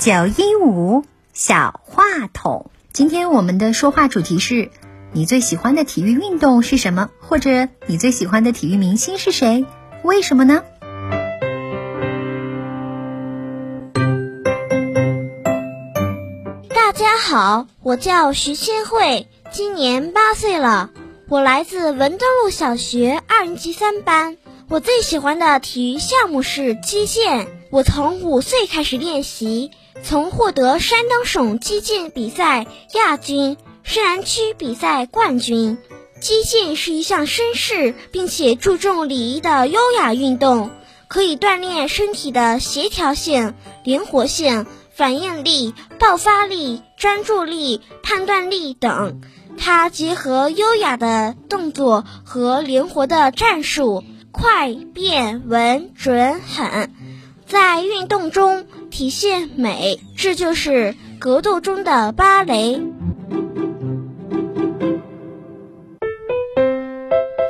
九一五小话筒。今天我们的说话主题是：你最喜欢的体育运动是什么？或者你最喜欢的体育明星是谁？为什么呢？大家好，我叫徐千惠，今年八岁了，我来自文登路小学二年级三班。我最喜欢的体育项目是击剑，我从五岁开始练习，曾获得山东省击剑比赛亚军、市南区比赛冠军。击剑是一项绅士并且注重礼仪的优雅运动，可以锻炼身体的协调性、灵活性、反应力、爆发力、专注力、判断力等。它结合优雅的动作和灵活的战术。快、变、稳、准、狠，在运动中体现美，这就是格斗中的芭蕾。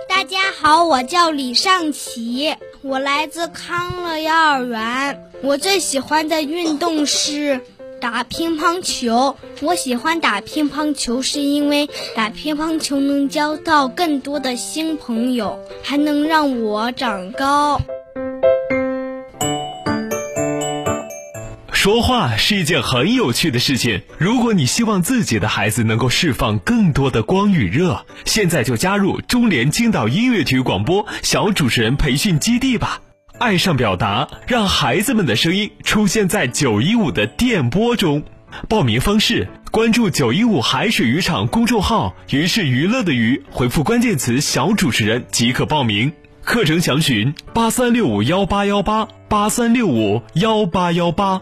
大家好，我叫李尚奇，我来自康乐幼儿园，我最喜欢的运动是。打乒乓球，我喜欢打乒乓球，是因为打乒乓球能交到更多的新朋友，还能让我长高。说话是一件很有趣的事情。如果你希望自己的孩子能够释放更多的光与热，现在就加入中联青岛音乐体育广播小主持人培训基地吧。爱上表达，让孩子们的声音出现在九一五的电波中。报名方式：关注九一五海水渔场公众号，鱼是娱乐的鱼，回复关键词“小主持人”即可报名。课程详询八三六五幺八幺八八三六五幺八幺八。